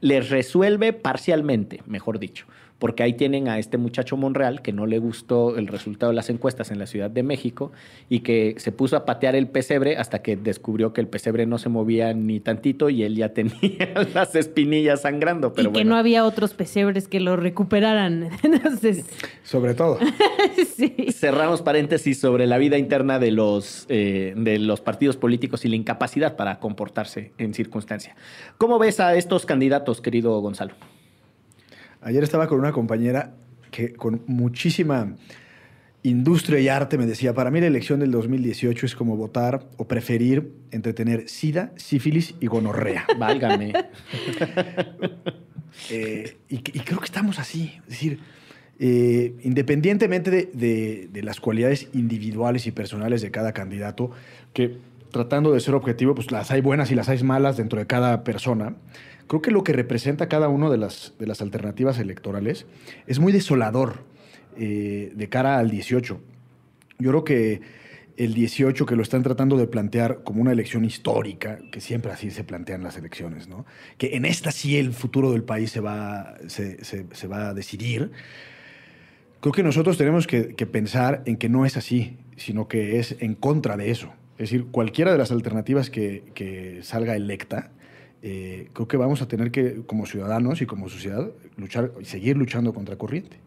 Les resuelve parcialmente, mejor dicho, porque ahí tienen a este muchacho Monreal que no le gustó el resultado de las encuestas en la Ciudad de México y que se puso a patear el pesebre hasta que descubrió que el pesebre no se movía ni tantito y él ya tenía las espinillas sangrando. Pero y que no había otros pesebres que lo recuperaran. Entonces, Sobre todo. sí. Cerramos paréntesis sobre la vida interna de los, eh, de los partidos políticos y la incapacidad para comportarse en circunstancia. ¿Cómo ves a estos candidatos, querido Gonzalo? Ayer estaba con una compañera que con muchísima industria y arte me decía, para mí la elección del 2018 es como votar o preferir entre tener sida, sífilis y gonorrea. Válgame. Eh, y, y creo que estamos así. Es decir, eh, independientemente de, de- de las cualidades individuales y personales de cada candidato, que tratando de ser objetivo, pues las hay buenas y las hay malas dentro de cada persona, creo que lo que representa cada una de las, de las alternativas electorales es muy desolador eh, de cara al 18. Yo creo que el 18 que lo están tratando de plantear como una elección histórica, que siempre así se plantean las elecciones, ¿no? Que en esta sí el futuro del país se va, se, se- se va a decidir. Creo que nosotros tenemos que, que pensar en que no es así, sino que es en contra de eso. Es decir, cualquiera de las alternativas que, que salga electa, eh, creo que vamos a tener que, como ciudadanos y como sociedad, luchar y seguir luchando contra corriente.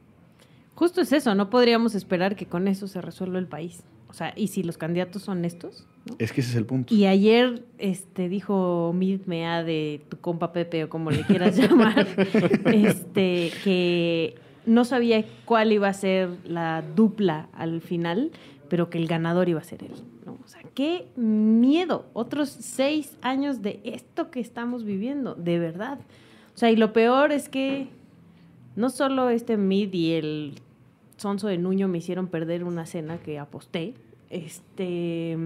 Justo es eso, no podríamos esperar que con eso se resuelva el país. O sea, y si los candidatos son estos, ¿no? Es que ese es el punto. Y ayer este, dijo Mid Mea de tu compa Pepe o como le quieras llamar, este, que no sabía cuál iba a ser la dupla al final, pero que el ganador iba a ser él. Qué miedo. Otros seis años de esto que estamos viviendo, de verdad. O sea, y lo peor es que no solo este Mid y el Sonso de Nuño me hicieron perder una cena que aposté. Este.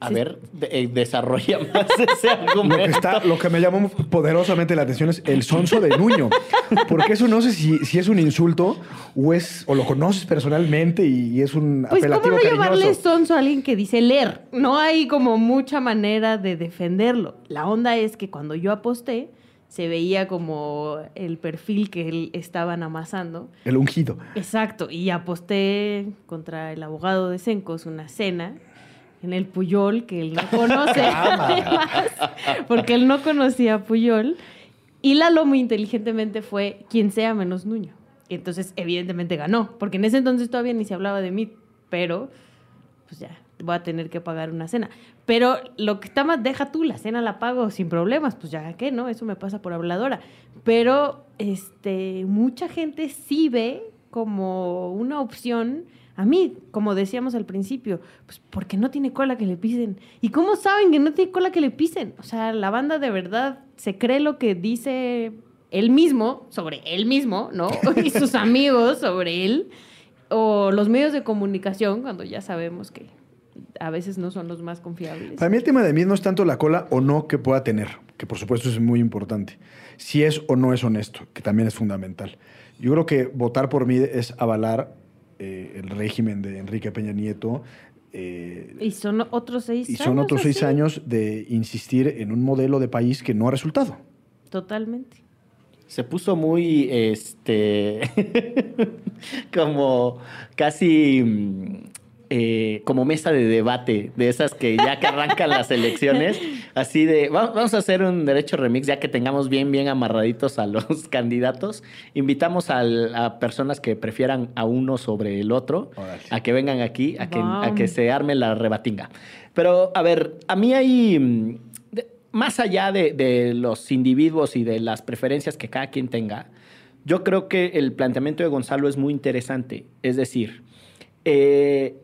A Sí. ver, de- eh, desarrolla más ese Lo que, argumento. está, lo que me llamó poderosamente la atención es el sonso de Nuño. Porque eso no sé si, si es un insulto o es o lo conoces personalmente y, y es un Pues, ¿cómo apelativo no llamarle cariñoso. sonso a alguien que dice leer? No hay como mucha manera de defenderlo. La onda es que cuando yo aposté, se veía como el perfil que él estaban amasando. El ungido. Exacto, y aposté contra el abogado de Sencos una cena en el Puyol, que él no conoce, además, porque él no conocía a Puyol. Y Lalo muy inteligentemente fue quien sea menos Nuño. Y entonces, evidentemente ganó, porque en ese entonces todavía ni se hablaba de mí, pero pues ya, voy a tener que pagar una cena. Pero lo que está más, deja tú, la cena la pago sin problemas, pues ya que no, eso me pasa por habladora. Pero este, mucha gente sí ve como una opción. A mí, como decíamos al principio, pues porque no tiene cola que le pisen. ¿Y cómo saben que no tiene cola que le pisen? O sea, la banda de verdad se cree lo que dice él mismo sobre él mismo, ¿no? y sus amigos sobre él o los medios de comunicación, cuando ya sabemos que a veces no son los más confiables. Para mí el tema de mí no es tanto la cola o no que pueda tener, que por supuesto es muy importante. Si es o no es honesto, que también es fundamental. Yo creo que votar por mí es avalar eh, el régimen de Enrique Peña Nieto. eh, Y son otros seis y años. son otros seis así. años de insistir en un modelo de país que no ha resultado. Totalmente. Se puso muy, este, como casi mm, eh, como mesa de debate, de esas que ya que arrancan las elecciones, así de, va- vamos a hacer un derecho remix, ya que tengamos bien, bien amarraditos a los candidatos. Invitamos al- a personas que prefieran a uno sobre el otro, Órale. a que vengan aquí, a que, a que se arme la rebatinga. Pero, a ver, a mí hay, mm, más allá de, de los individuos y de las preferencias que cada quien tenga, yo creo que el planteamiento de Gonzalo es muy interesante. Es decir, eh,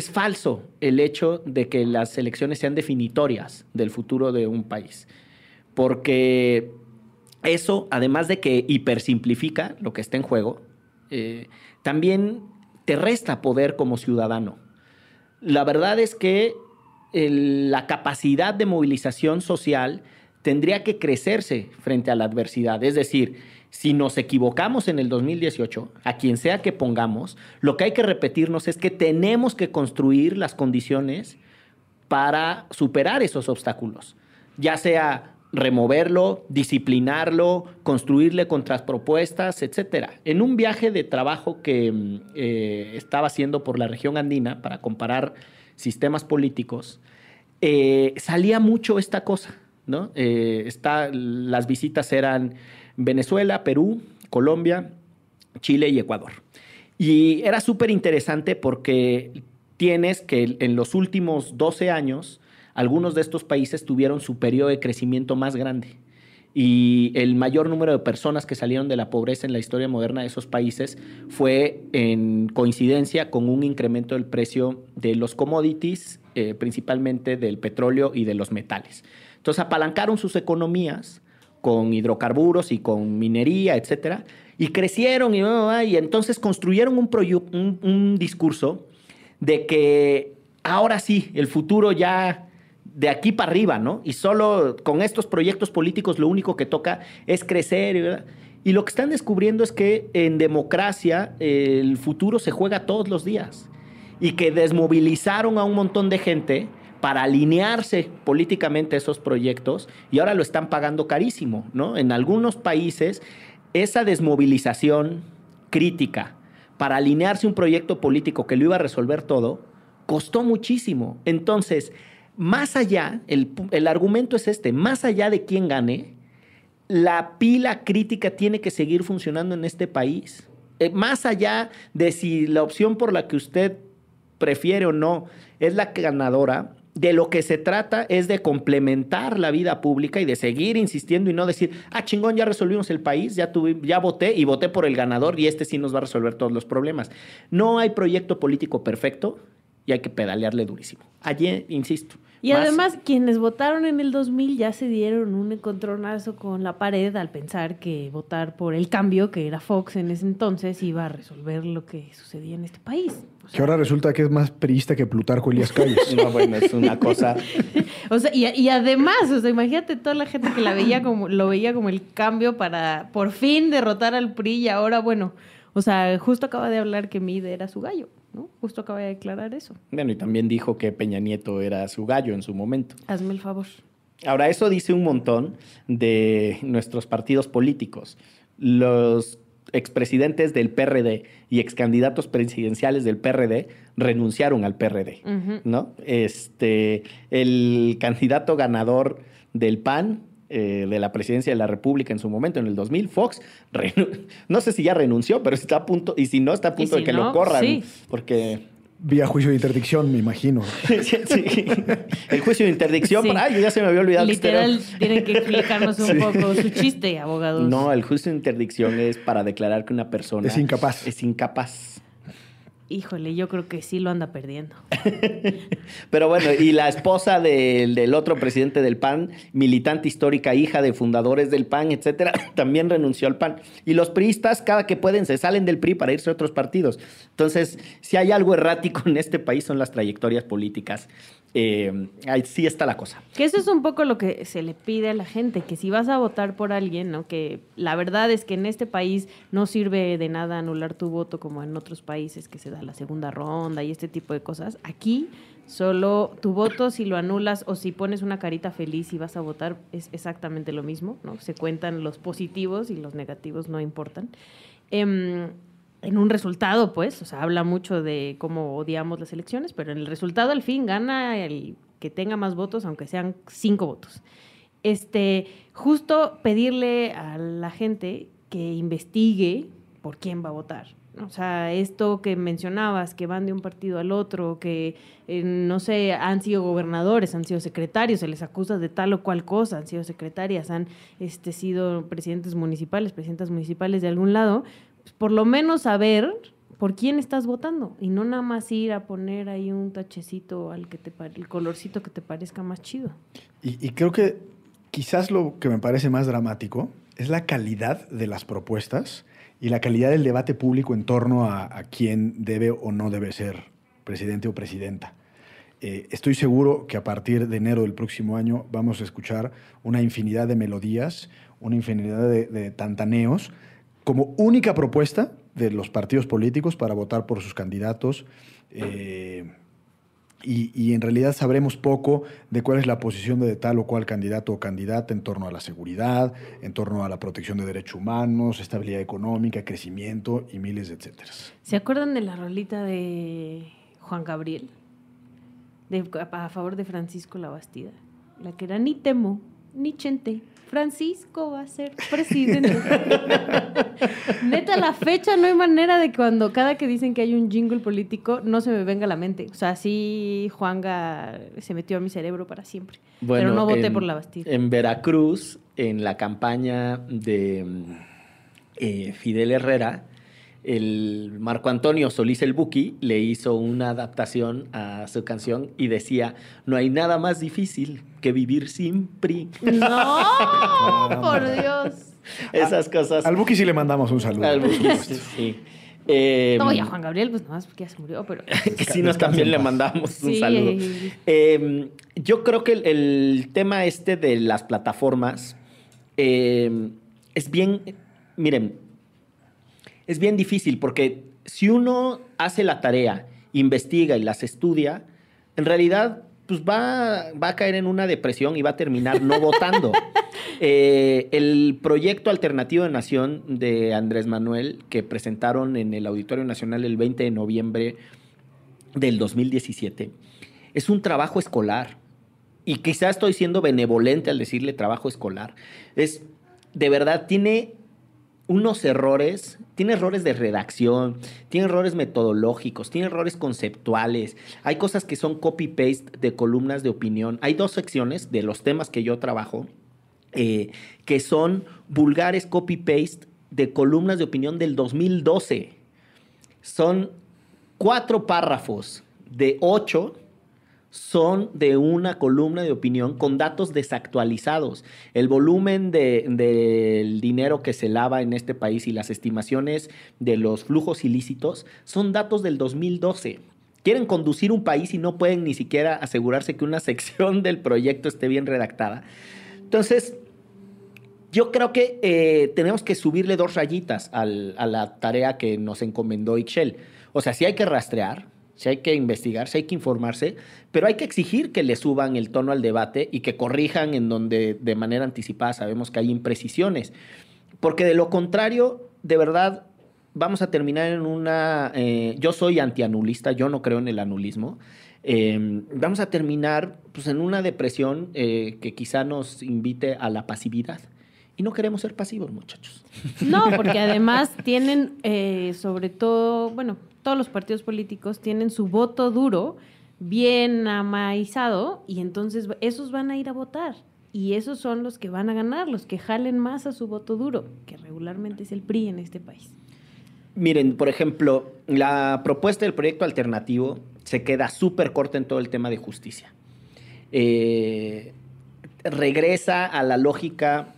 es falso el hecho de que las elecciones sean definitorias del futuro de un país, porque eso, además de que hipersimplifica lo que está en juego, eh, también te resta poder como ciudadano. La verdad es que la capacidad de movilización social tendría que crecerse frente a la adversidad. Es decir, si nos equivocamos en el 2018, a quien sea que pongamos, lo que hay que repetirnos es que tenemos que construir las condiciones para superar esos obstáculos, ya sea removerlo, disciplinarlo, construirle contrapropuestas, etc. En un viaje de trabajo que mm, eh, estaba haciendo por la región andina para comparar sistemas políticos, eh, salía mucho esta cosa, ¿no? Eh, está, las visitas eran Venezuela, Perú, Colombia, Chile y Ecuador. Y era súper interesante porque tienes que en los últimos 12 años, algunos de estos países tuvieron su periodo de crecimiento más grande. Y el mayor número de personas que salieron de la pobreza en la historia moderna de esos países fue en coincidencia con un incremento del precio de los commodities, eh, principalmente del petróleo y de los metales. Entonces apalancaron sus economías con hidrocarburos y con minería, etcétera, y crecieron y, y entonces construyeron un discurso de que ahora sí, el futuro ya de aquí para arriba, ¿no? Y solo con estos proyectos políticos lo único que toca es crecer. Y lo que están descubriendo es que en democracia el futuro se juega todos los días. Y que desmovilizaron a un montón de gente para alinearse políticamente a esos proyectos y ahora lo están pagando carísimo, ¿no? En algunos países esa desmovilización crítica para alinearse un proyecto político que lo iba a resolver todo costó muchísimo. Entonces, más allá, el, el argumento es este, más allá de quién gane, la pila crítica tiene que seguir funcionando en este país. Eh, más allá de si la opción por la que usted prefiere o no es la ganadora, de lo que se trata es de complementar la vida pública y de seguir insistiendo y no decir, ah, chingón, ya resolvimos el país, ya, tuve, ya voté y voté por el ganador y este sí nos va a resolver todos los problemas. No hay proyecto político perfecto y hay que pedalearle durísimo. Allí, insisto, y además, quienes votaron en el 2000 ya se dieron un encontronazo con la pared al pensar que votar por el cambio, que era Fox en ese entonces, iba a resolver lo que sucedía en este país. que ahora resulta que es más perista que Plutarco Elías Calles. no, bueno, es una cosa. o sea, y, y, además, o sea, imagínate toda la gente que la veía como, lo veía como el cambio para por fin derrotar al PRI y ahora, bueno, o sea, justo acaba de hablar que Mide era su gallo. ¿No? Justo acaba de declarar eso. Bueno, y también dijo que Peña Nieto era su gallo en su momento. Hazme el favor. Ahora, eso dice un montón de nuestros partidos políticos. Los expresidentes del PRD y excandidatos presidenciales del PRD renunciaron al PRD, ¿no? Este, el candidato ganador del PAN eh, de la presidencia de la República en su momento, en el 2000, Fox, no sé si ya renunció, pero está a punto, y si no, está a punto de que lo corran, porque... Vía juicio de interdicción, me imagino. sí, El juicio de interdicción, ay, ya se me había olvidado. Literal, tienen que explicarnos un poco su chiste, abogados. No, el juicio de interdicción es para declarar que una persona... Es incapaz. Es incapaz. Híjole, yo creo que sí lo anda perdiendo. Pero bueno, y la esposa del, otro presidente del PAN, militante histórica, hija de fundadores del PAN, etcétera, también renunció al PAN. Y los priistas, cada que pueden, se salen del PRI para irse a otros partidos. Entonces, si hay algo errático en este país, son las trayectorias políticas eh, ahí sí está la cosa. Que eso es un poco lo que se le pide a la gente, que si vas a votar por alguien, ¿no? que la verdad es que en este país no sirve de nada anular tu voto como en otros países que se da la segunda ronda y este tipo de cosas. Aquí solo tu voto si lo anulas o si pones una carita feliz y vas a votar es exactamente lo mismo, ¿no? Se cuentan los positivos y los negativos no importan. Eh, en un resultado, pues, o sea, habla mucho de cómo odiamos las elecciones, pero en el resultado al fin gana el que tenga más votos, aunque sean cinco votos. Este, justo pedirle a la gente que investigue por quién va a votar. O sea, esto que mencionabas, que van de un partido al otro, que, eh, no sé, han sido gobernadores, han sido secretarios, se les acusa de tal o cual cosa, han sido secretarias, han este, sido presidentes municipales, presidentas municipales de algún lado, por lo menos saber por quién estás votando y no nada más ir a poner ahí un tachecito al que te el colorcito que te parezca más chido. Y, creo que quizás lo que me parece más dramático es la calidad de las propuestas y la calidad del debate público en torno a, quién debe o no debe ser presidente o presidenta. Eh, estoy seguro que a partir de enero del próximo año vamos a escuchar una infinidad de melodías, una infinidad de, tantaneos, como única propuesta de los partidos políticos para votar por sus candidatos. Eh, y, en realidad sabremos poco de cuál es la posición de tal o cual candidato o candidata en torno a la seguridad, en torno a la protección de derechos humanos, estabilidad económica, crecimiento y miles de etcétera. ¿Se acuerdan de la rolita de Juan Gabriel? De, a favor de Francisco Labastida. La que era ni temo, ni chente. Francisco va a ser presidente. Neta, la fecha no hay manera de cuando cada que dicen que hay un jingle político no se me venga a la mente. O sea, sí, Juanga se metió a mi cerebro para siempre. pero no voté por la Bastilla. En Veracruz, en la campaña de eh, Fidel Herrera, el Marco Antonio Solís el Buki le hizo una adaptación a su canción y decía, no hay nada más difícil que vivir sin PRI. No, por Dios. Esas cosas. Al Buki sí le mandamos un saludo. Al Buki, sí. Eh, no, y a Juan Gabriel, pues nada más porque ya se murió, pero. que sí, nos también le mandamos un saludo. Em, yo creo que el, tema este de las plataformas em, es bien. Miren, es bien difícil porque si uno hace la tarea, investiga y las estudia, en realidad pues va, va a caer en una depresión y va a terminar no votando. Eh, el proyecto alternativo de nación de Andrés Manuel que presentaron en el Auditorio Nacional el 20 de noviembre del 2017 es un trabajo escolar. Y quizás estoy siendo benevolente al decirle trabajo escolar. Es, de verdad, tiene unos errores, tiene errores de redacción, tiene errores metodológicos, tiene errores conceptuales, hay cosas que son copy-paste de columnas de opinión. Hay dos secciones de los temas que yo trabajo eh, que son vulgares copy-paste de columnas de opinión del 2012. Son cuatro párrafos de ocho son de una columna de opinión con datos desactualizados. El volumen del dinero que se lava en este país y las estimaciones de los flujos ilícitos son datos del 2012. Quieren conducir un país y no pueden ni siquiera asegurarse que una sección del proyecto esté bien redactada. Entonces, yo creo que eh, tenemos que subirle dos rayitas a la tarea que nos encomendó Ixchel. O sea, si hay que rastrear, si hay que investigar, si hay que informarse, pero hay que exigir que le suban el tono al debate y que corrijan en donde de manera anticipada sabemos que hay imprecisiones. Porque de lo contrario, de verdad, vamos a terminar en una... Eh, yo soy antianulista, yo no creo en el anulismo. Em, vamos a terminar pues, en una depresión eh, que quizá nos invite a la pasividad. Y no queremos ser pasivos, muchachos. No, porque además tienen, eh, sobre todo, bueno, todos los partidos políticos tienen su voto duro bien amaizado y entonces esos van a ir a votar. Y esos son los que van a ganar, los que jalen más a su voto duro, que regularmente es el PRI en este país. Miren, por ejemplo, la propuesta del proyecto alternativo se queda súper corta en todo el tema de justicia. Eh, regresa a la lógica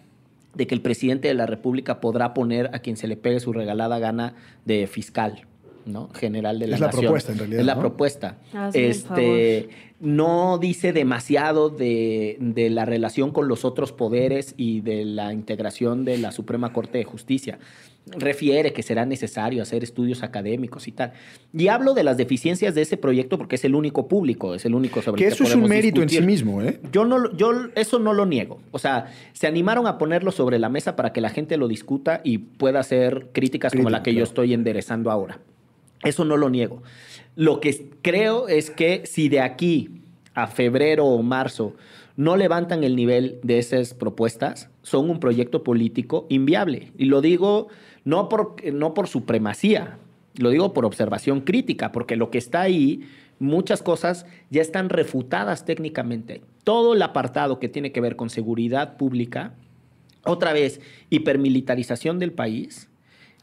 de que el presidente de la República podrá poner a quien se le pegue su regalada gana de fiscal. ¿no? general de la es la propuesta en realidad. Es la propuesta. este, no dice demasiado de, de, la relación con los otros poderes y de la integración de la Suprema Corte de Justicia. Refiere que será necesario hacer estudios académicos y tal. Y hablo de las deficiencias de ese proyecto porque es el único público, es el único sobre que el que eso es un mérito en sí mismo, ¿eh? Yo no, yo eso no lo niego. O sea, se animaron a ponerlo sobre la mesa para que la gente lo discuta y pueda hacer críticas como la que yo estoy enderezando ahora. Eso no lo niego. Lo que creo es que si de aquí a febrero o marzo no levantan el nivel de esas propuestas, son un proyecto político inviable. Y lo digo no por, no por supremacía, lo digo por observación crítica, porque lo que está ahí, muchas cosas ya están refutadas técnicamente. Todo el apartado que tiene que ver con seguridad pública, otra vez, hipermilitarización del país,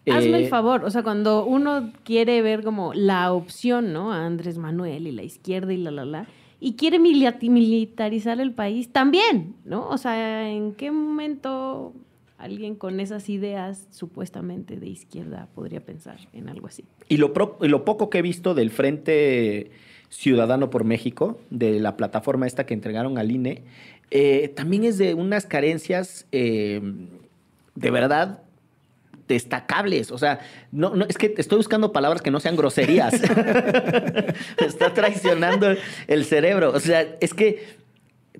Hazme el Eh, favor, o sea, cuando uno quiere ver como la opción, ¿no? A Andrés Manuel y la izquierda y la, la, la, y quiere milita- militarizar el país también, ¿no? O sea, ¿en qué momento alguien con esas ideas supuestamente de izquierda podría pensar en algo así? Y lo, poco que he visto del Frente Ciudadano por México, de la plataforma esta que entregaron al INE, eh, también es de unas carencias eh, de verdad destacables. O sea, no, es que estoy buscando palabras que no sean groserías. Está traicionando el cerebro. O sea, es que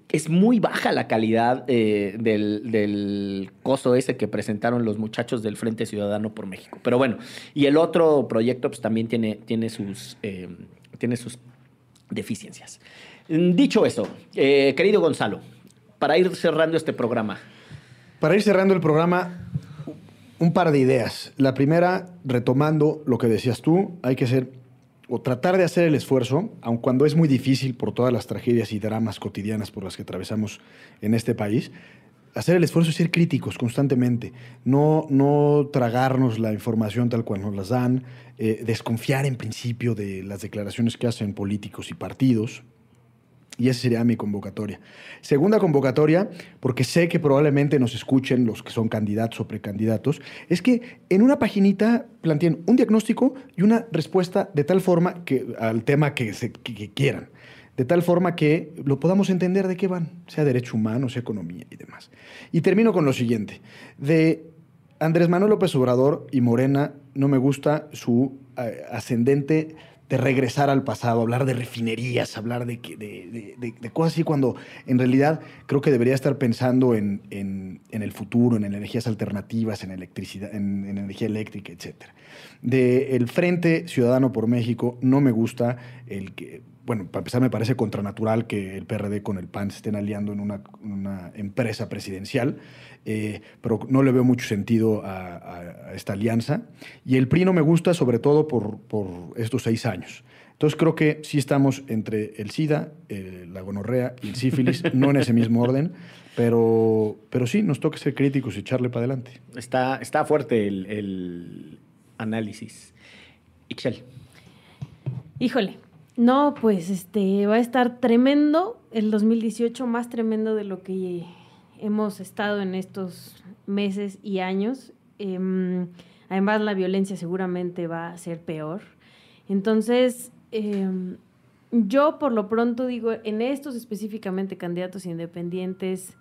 es muy baja la calidad eh, del, coso ese que presentaron los muchachos del Frente Ciudadano por México. Pero bueno, y el otro proyecto pues también tiene, tiene, sus, eh, tiene sus deficiencias. Dicho eso, eh, querido Gonzalo, para ir cerrando este programa, Para ir cerrando el programa, un par de ideas. La primera, retomando lo que decías tú, hay que hacer o tratar de hacer el esfuerzo, aun cuando es muy difícil por todas las tragedias y dramas cotidianas por las que atravesamos en este país, hacer el esfuerzo y ser críticos constantemente, no, no tragarnos la información tal cual nos las dan, eh, desconfiar en principio de las declaraciones que hacen políticos y partidos, y esa sería mi convocatoria. Segunda convocatoria, porque sé que probablemente nos escuchen los que son candidatos o precandidatos, es que en una paginita planteen un diagnóstico y una respuesta de tal forma que al tema que, que quieran, de tal forma que lo podamos entender de qué van, sea derecho humano, sea economía y demás. Y termino con lo siguiente. De Andrés Manuel López Obrador y Morena no me gusta su eh, ascendente de regresar al pasado, hablar de refinerías, hablar de, de, de- cosas así, cuando en realidad creo que debería estar pensando en, en- el futuro, en energías alternativas, en electricidad, en, en energía eléctrica, etc. De el Frente Ciudadano por México no me gusta el que, bueno, para empezar me parece contranatural que el PRD con el PAN se estén aliando en una, una empresa presidencial, eh, pero no le veo mucho sentido a, a- a esta alianza. Y el PRI no me gusta sobre todo por, por estos seis años. Entonces creo que sí estamos entre el SIDA, la gonorrea y el sífilis, no en ese mismo orden, pero, pero sí, nos toca ser críticos y echarle para adelante. está, está fuerte el, el análisis. Ixchel. Híjole, no, pues este va a estar tremendo el 2018, más tremendo de lo que hemos estado en estos meses y años. Em, además, la violencia seguramente va a ser peor. Entonces, em, yo por lo pronto digo, en estos específicamente candidatos independientes,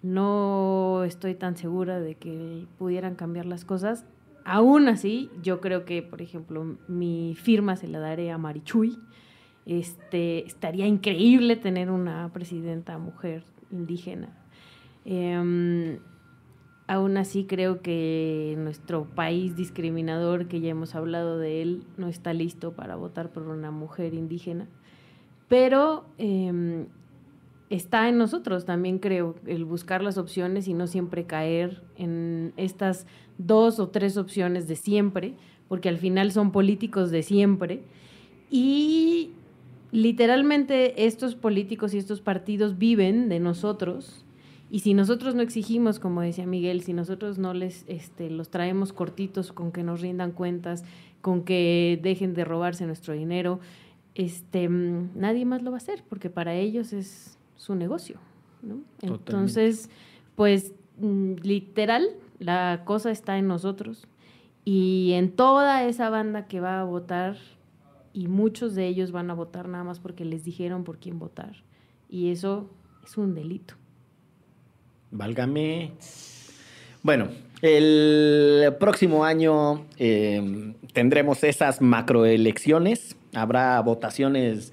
no estoy tan segura de que pudieran cambiar las cosas. Aún así, yo creo que, por ejemplo, mi firma se la daré a Marichuy. Este, estaría increíble tener una presidenta mujer indígena. Em, aún así, creo que nuestro país discriminador, que ya hemos hablado de él, no está listo para votar por una mujer indígena. Pero em, está en nosotros también, creo, el buscar las opciones y no siempre caer en estas dos o tres opciones de siempre, porque al final son políticos de siempre. Y literalmente estos políticos y estos partidos viven de nosotros. Y si nosotros no exigimos, como decía Miguel, si nosotros no les este, los traemos cortitos con que nos rindan cuentas, con que dejen de robarse nuestro dinero, este, nadie más lo va a hacer, porque para ellos es su negocio. ¿no? Entonces, pues mm, literal, la cosa está en nosotros y en toda esa banda que va a votar, y muchos de ellos van a votar nada más porque les dijeron por quién votar. Y eso es un delito. Válgame. Bueno, el próximo año eh, tendremos esas macroelecciones. Habrá votaciones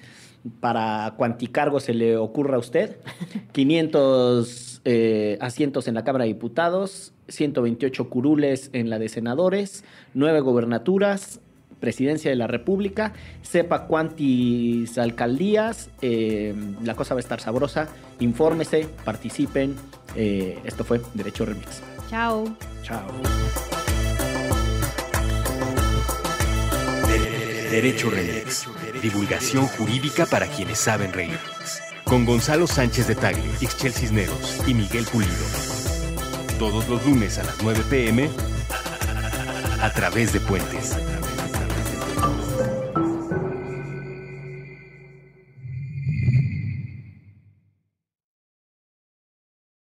para cuanticargo se le ocurra a usted. 500 eh, asientos en la Cámara de Diputados, 128 curules en la de senadores, 9 gobernaturas, presidencia de la República, sepa cuántas alcaldías, eh, la cosa va a estar sabrosa, infórmese, participen. Eh, esto fue Derecho Remix. Chao. Chao. Derecho Remix. Divulgación jurídica para quienes saben reír. Con Gonzalo Sánchez de Tagle, Ixchel Cisneros y Miguel Pulido. Todos los lunes a las 9 pm a través de puentes.